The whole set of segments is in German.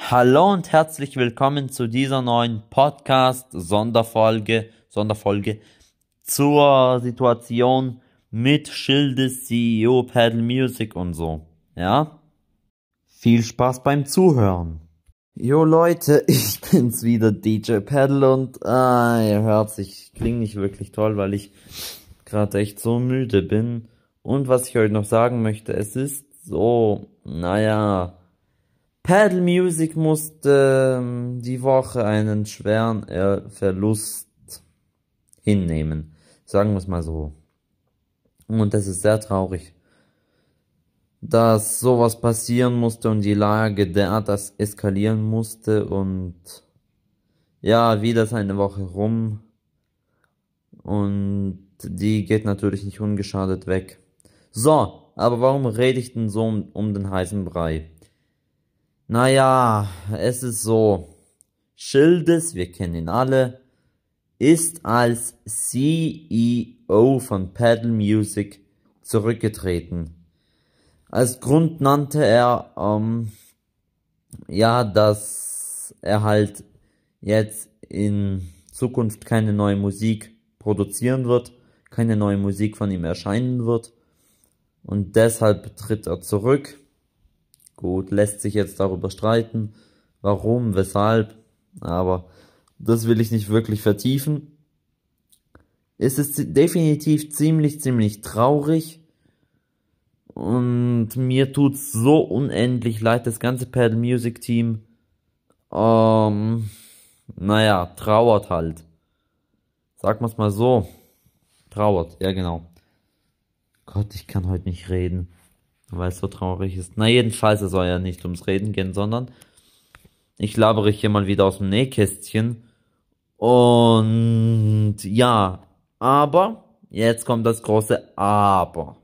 Hallo und herzlich willkommen zu dieser neuen Podcast-Sonderfolge, Sonderfolge zur Situation mit Schildes CEO Paddle Music und so. Ja? Viel Spaß beim Zuhören. Jo Leute, ich bin's wieder, DJ Paddle und ah, ihr hört sich, klingt nicht wirklich toll, weil ich gerade echt so müde bin. Und was ich euch noch sagen möchte, es ist so, naja, Paddle Music musste ähm, die Woche einen schweren Verlust hinnehmen. Sagen wir es mal so. Und es ist sehr traurig, dass sowas passieren musste und die Lage derart eskalieren musste und ja, wieder ist eine Woche rum und die geht natürlich nicht ungeschadet weg. So, aber warum rede ich denn so um, um den heißen Brei? Naja, es ist so. Schildes, wir kennen ihn alle, ist als CEO von Paddle Music zurückgetreten. Als Grund nannte er, ähm, ja, dass er halt jetzt in Zukunft keine neue Musik produzieren wird, keine neue Musik von ihm erscheinen wird. Und deshalb tritt er zurück. Gut, lässt sich jetzt darüber streiten, warum, weshalb, aber das will ich nicht wirklich vertiefen. Es ist definitiv ziemlich, ziemlich traurig und mir tut's so unendlich leid, das ganze Paddle Music Team, ähm, naja, trauert halt. Sag mal's mal so. Trauert, ja genau. Gott, ich kann heute nicht reden weil es so traurig ist. Na jedenfalls, es soll ja nicht ums Reden gehen, sondern ich labere hier mal wieder aus dem Nähkästchen. Und ja, aber, jetzt kommt das große Aber.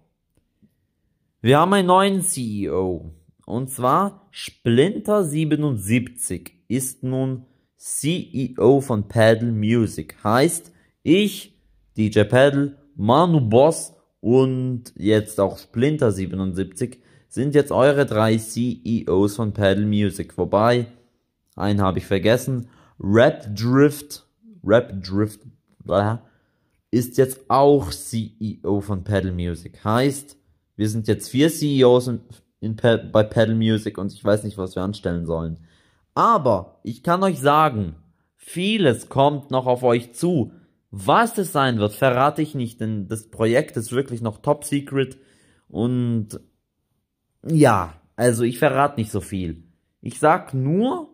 Wir haben einen neuen CEO. Und zwar Splinter77 ist nun CEO von Paddle Music. Heißt, ich, DJ Paddle, Manu Boss und jetzt auch Splinter 77 sind jetzt eure drei CEOs von Paddle Music. Wobei, einen habe ich vergessen, Rap Drift, Rap Drift ist jetzt auch CEO von Paddle Music. Heißt, wir sind jetzt vier CEOs in, in, bei Paddle Music und ich weiß nicht, was wir anstellen sollen. Aber ich kann euch sagen, vieles kommt noch auf euch zu. Was das sein wird, verrate ich nicht, denn das Projekt ist wirklich noch top secret und ja, also ich verrate nicht so viel. Ich sag nur,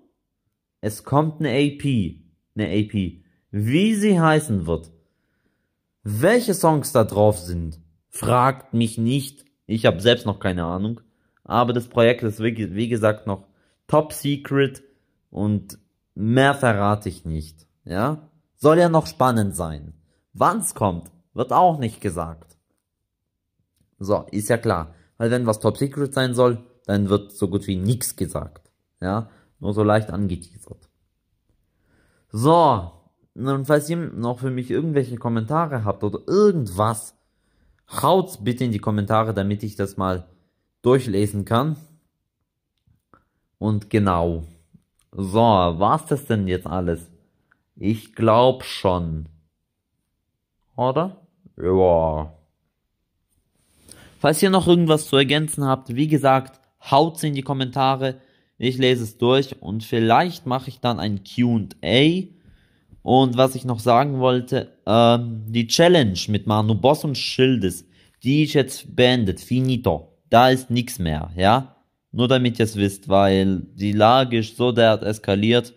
es kommt eine AP, eine AP. Wie sie heißen wird, welche Songs da drauf sind, fragt mich nicht. Ich habe selbst noch keine Ahnung. Aber das Projekt ist wie, wie gesagt noch top secret und mehr verrate ich nicht. Ja? Soll ja noch spannend sein. Wann's kommt, wird auch nicht gesagt. So, ist ja klar. Weil wenn was Top Secret sein soll, dann wird so gut wie nichts gesagt. Ja, nur so leicht angeteasert. So, und falls ihr noch für mich irgendwelche Kommentare habt oder irgendwas, haut's bitte in die Kommentare, damit ich das mal durchlesen kann. Und genau. So, war's das denn jetzt alles? Ich glaub schon. Oder? Ja. Falls ihr noch irgendwas zu ergänzen habt, wie gesagt, haut's in die Kommentare. Ich lese es durch und vielleicht mache ich dann ein Q&A. Und was ich noch sagen wollte, ähm, die Challenge mit Manu Boss und Schildes, die ist jetzt beendet, finito. Da ist nichts mehr, ja? Nur damit ihr es wisst, weil die Lage ist so derart eskaliert,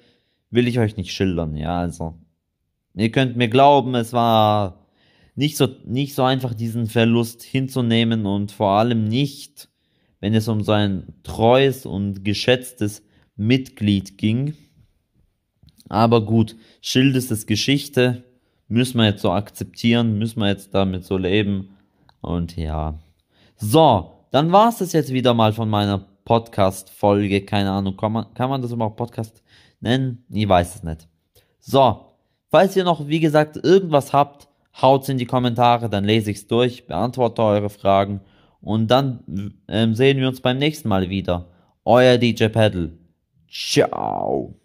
will ich euch nicht schildern, ja, also. Ihr könnt mir glauben, es war nicht so, nicht so einfach diesen Verlust hinzunehmen und vor allem nicht, wenn es um sein treues und geschätztes Mitglied ging. Aber gut, Schildes ist Geschichte, müssen wir jetzt so akzeptieren, müssen wir jetzt damit so leben und ja. So, dann war es das jetzt wieder mal von meiner Podcast-Folge, keine Ahnung, kann man, kann man das überhaupt Podcast nennen? Ich weiß es nicht. So, falls ihr noch, wie gesagt, irgendwas habt, haut's in die Kommentare, dann lese ich's durch, beantworte eure Fragen und dann ähm, sehen wir uns beim nächsten Mal wieder. Euer DJ Paddle. Ciao.